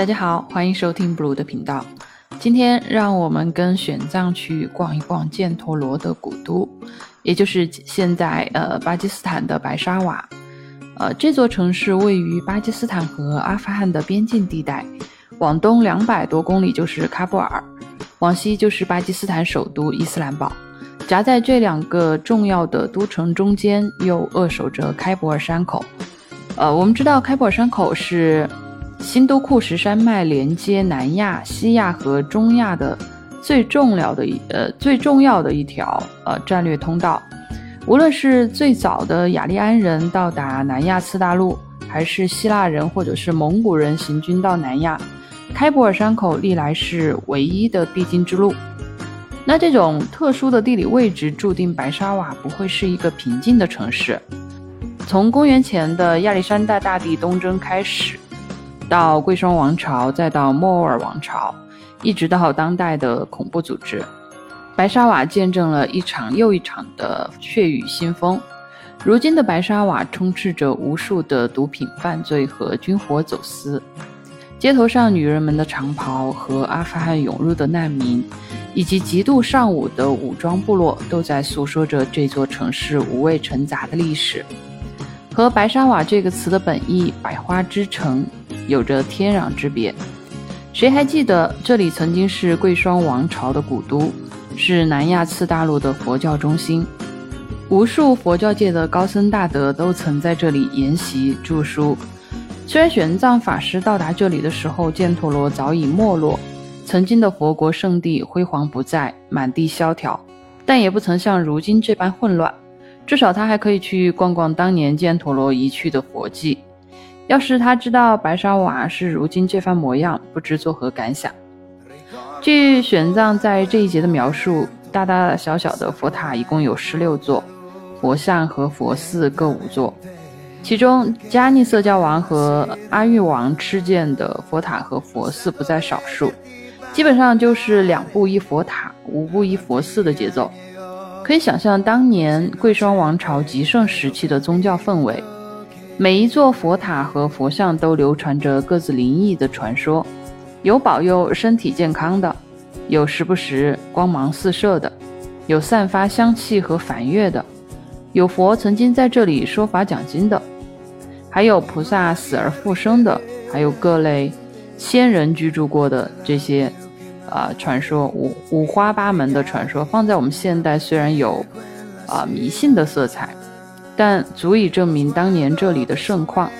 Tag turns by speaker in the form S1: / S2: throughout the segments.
S1: 大家好，欢迎收听 Blue 的频道。今天让我们跟玄奘去逛一逛犍陀罗的古都，也就是现在呃巴基斯坦的白沙瓦。呃，这座城市位于巴基斯坦和阿富汗的边境地带，往东两百多公里就是喀布尔，往西就是巴基斯坦首都伊斯兰堡。夹在这两个重要的都城中间，又扼守着开伯尔山口。呃，我们知道开伯尔山口是新都库什山脉连接南亚、西亚和中亚的最重要的一呃最重要的一条呃战略通道。无论是最早的雅利安人到达南亚次大陆，还是希腊人或者是蒙古人行军到南亚，开伯尔山口历来是唯一的必经之路。那这种特殊的地理位置注定白沙瓦不会是一个平静的城市。从公元前的亚历山大大帝东征开始，到贵霜王朝，再到莫卧儿王朝，一直到当代的恐怖组织，白沙瓦见证了一场又一场的血雨腥风。如今的白沙瓦充斥着无数的毒品犯罪和军火走私，街头上女人们的长袍和阿富汗涌入的难民。以及极度尚武的武装部落，都在诉说着这座城市五味陈杂的历史，和白沙瓦这个词的本意“百花之城”有着天壤之别。谁还记得这里曾经是贵霜王朝的古都，是南亚次大陆的佛教中心？无数佛教界的高僧大德都曾在这里研习著书。虽然玄奘法师到达这里的时候，犍陀罗早已没落。曾经的佛国圣地辉煌不再，满地萧条，但也不曾像如今这般混乱。至少他还可以去逛逛当年犍陀罗移去的佛迹。要是他知道白沙瓦是如今这番模样，不知作何感想。据玄奘在这一节的描述，大大小小的佛塔一共有十六座，佛像和佛寺各五座，其中迦尼色教王和阿育王敕建的佛塔和佛寺不在少数。基本上就是两步一佛塔，五步一佛寺的节奏，可以想象当年贵霜王朝极盛时期的宗教氛围。每一座佛塔和佛像都流传着各自灵异的传说，有保佑身体健康的，有时不时光芒四射的，有散发香气和梵乐的，有佛曾经在这里说法讲经的，还有菩萨死而复生的，还有各类。仙人居住过的这些，啊，传说五五花八门的传说，放在我们现代虽然有，啊，迷信的色彩，但足以证明当年这里的盛况。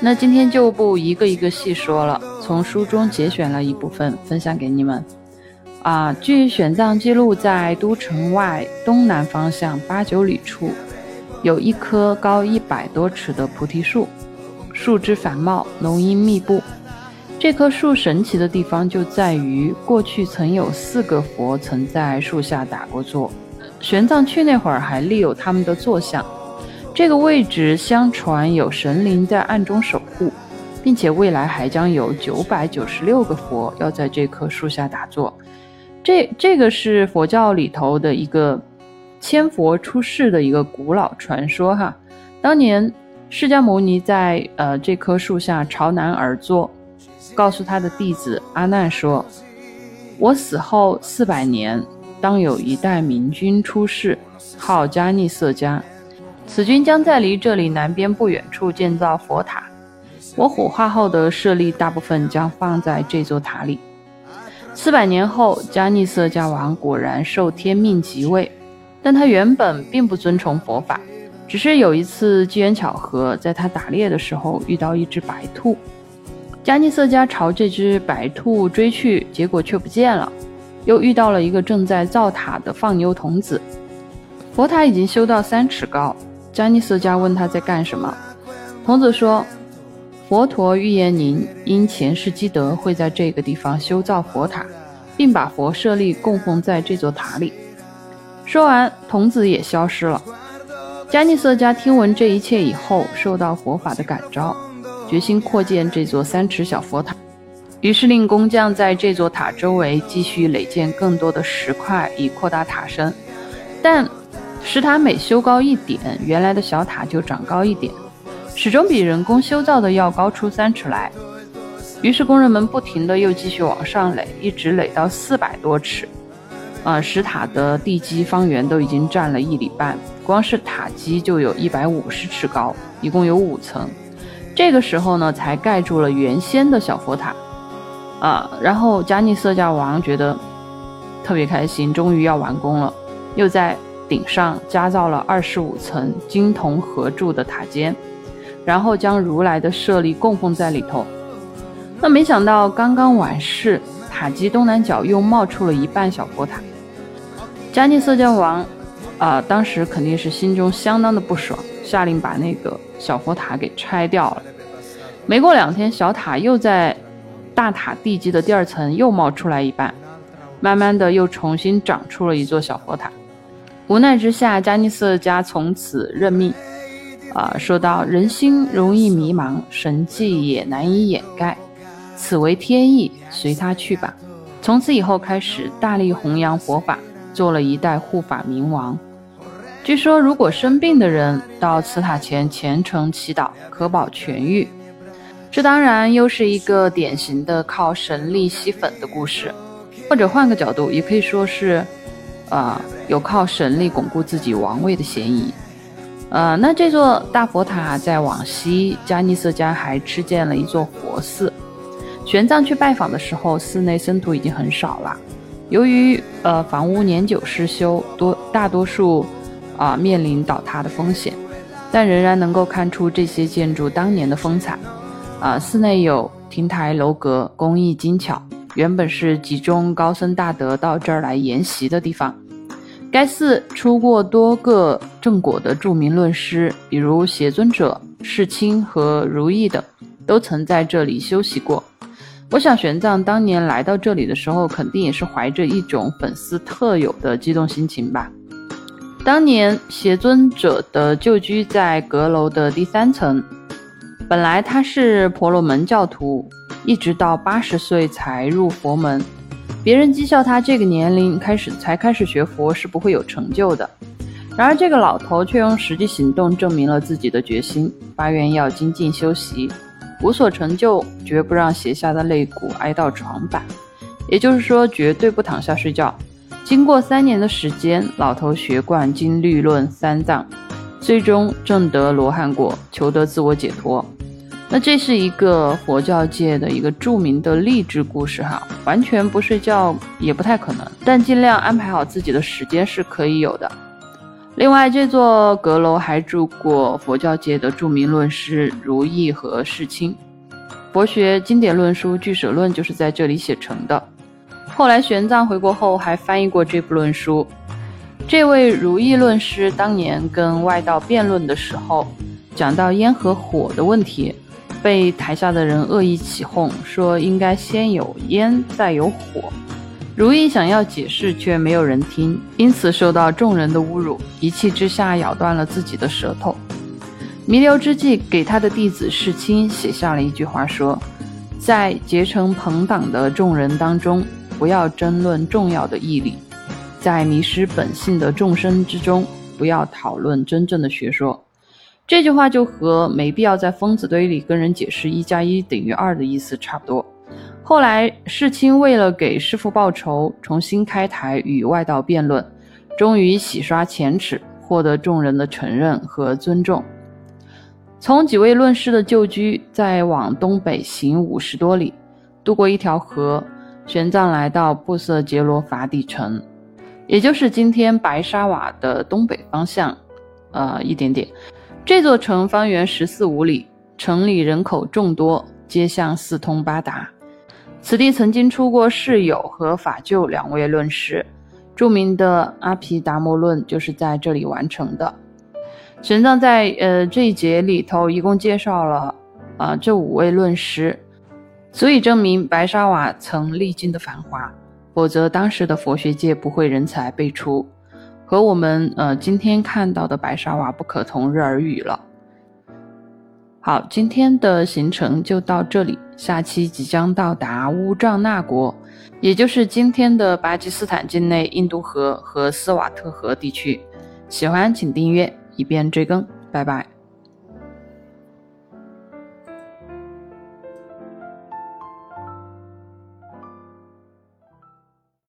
S1: 那今天就不一个一个细说了，从书中节选了一部分分享给你们。啊，据玄奘记录，在都城外东南方向八九里处，有一棵高一百多尺的菩提树，树枝繁茂，浓荫密布。这棵树神奇的地方就在于，过去曾有四个佛曾在树下打过坐，玄奘去那会儿还立有他们的坐像。这个位置相传有神灵在暗中守护，并且未来还将有九百九十六个佛要在这棵树下打坐。这这个是佛教里头的一个千佛出世的一个古老传说哈。当年释迦牟尼在呃这棵树下朝南而坐。告诉他的弟子阿难说：“我死后四百年，当有一代明君出世，号迦尼色迦。此君将在离这里南边不远处建造佛塔。我火化后的舍利大部分将放在这座塔里。四百年后，迦尼色迦王果然受天命即位，但他原本并不尊崇佛法，只是有一次机缘巧合，在他打猎的时候遇到一只白兔。”迦尼色迦朝这只白兔追去，结果却不见了。又遇到了一个正在造塔的放牛童子。佛塔已经修到三尺高。迦尼色迦问他在干什么，童子说：“佛陀预言您因前世积德，会在这个地方修造佛塔，并把佛舍利供奉在这座塔里。”说完，童子也消失了。迦尼色迦听闻这一切以后，受到佛法的感召。决心扩建这座三尺小佛塔，于是令工匠在这座塔周围继续垒建更多的石块，以扩大塔身。但石塔每修高一点，原来的小塔就长高一点，始终比人工修造的要高出三尺来。于是工人们不停的又继续往上垒，一直垒到四百多尺。啊，石塔的地基方圆都已经占了一里半，光是塔基就有一百五十尺高，一共有五层。这个时候呢，才盖住了原先的小佛塔。啊，然后加尼色加王觉得特别开心，终于要完工了，又在顶上加造了二十五层金铜合铸的塔尖，然后将如来的舍利供奉在里头。那没想到刚刚完事，塔基东南角又冒出了一半小佛塔。迦尼色迦王，啊，当时肯定是心中相当的不爽，下令把那个小佛塔给拆掉了。没过两天，小塔又在大塔地基的第二层又冒出来一半，慢慢的又重新长出了一座小佛塔。无奈之下，加尼色家从此认命，啊，说到人心容易迷茫，神迹也难以掩盖，此为天意，随他去吧。从此以后开始大力弘扬佛法。做了一代护法明王。据说，如果生病的人到祠塔前虔诚祈祷，可保痊愈。这当然又是一个典型的靠神力吸粉的故事，或者换个角度，也可以说是，呃，有靠神力巩固自己王位的嫌疑。呃，那这座大佛塔在往西，加尼色家还吃建了一座佛寺。玄奘去拜访的时候，寺内僧徒已经很少了。由于呃房屋年久失修，多大多数啊面临倒塌的风险，但仍然能够看出这些建筑当年的风采。啊，寺内有亭台楼阁，工艺精巧，原本是集中高僧大德到这儿来研习的地方。该寺出过多个正果的著名论师，比如邪尊者、世亲和如意等，都曾在这里修习过。我想玄奘当年来到这里的时候，肯定也是怀着一种粉丝特有的激动心情吧。当年邪尊者的旧居在阁楼的第三层，本来他是婆罗门教徒，一直到八十岁才入佛门。别人讥笑他这个年龄开始才开始学佛是不会有成就的，然而这个老头却用实际行动证明了自己的决心，发愿要精进修习。无所成就，绝不让斜下的肋骨挨到床板，也就是说，绝对不躺下睡觉。经过三年的时间，老头学贯经律论三藏，最终证得罗汉果，求得自我解脱。那这是一个佛教界的一个著名的励志故事哈，完全不睡觉也不太可能，但尽量安排好自己的时间是可以有的。另外，这座阁楼还住过佛教界的著名论师如意和世亲，佛学经典论书《俱舍论》就是在这里写成的。后来玄奘回国后，还翻译过这部论书。这位如意论师当年跟外道辩论的时候，讲到烟和火的问题，被台下的人恶意起哄，说应该先有烟，再有火。如意想要解释，却没有人听，因此受到众人的侮辱。一气之下，咬断了自己的舌头。弥留之际，给他的弟子世亲写下了一句话，说：“在结成朋党的众人当中，不要争论重要的义理；在迷失本性的众生之中，不要讨论真正的学说。”这句话就和没必要在疯子堆里跟人解释一加一等于二的意思差不多。后来，世亲为了给师父报仇，重新开台与外道辩论，终于洗刷前耻，获得众人的承认和尊重。从几位论师的旧居，再往东北行五十多里，渡过一条河，玄奘来到布色杰罗法底城，也就是今天白沙瓦的东北方向，呃，一点点。这座城方圆十四五里，城里人口众多，街巷四通八达。此地曾经出过释友和法救两位论师，著名的《阿毗达摩论》就是在这里完成的。玄奘在呃这一节里头一共介绍了啊这五位论师，足以证明白沙瓦曾历经的繁华，否则当时的佛学界不会人才辈出，和我们呃今天看到的白沙瓦不可同日而语了。好，今天的行程就到这里。下期即将到达乌藏那国，也就是今天的巴基斯坦境内印度河和斯瓦特河地区。喜欢请订阅，以便追更。拜拜。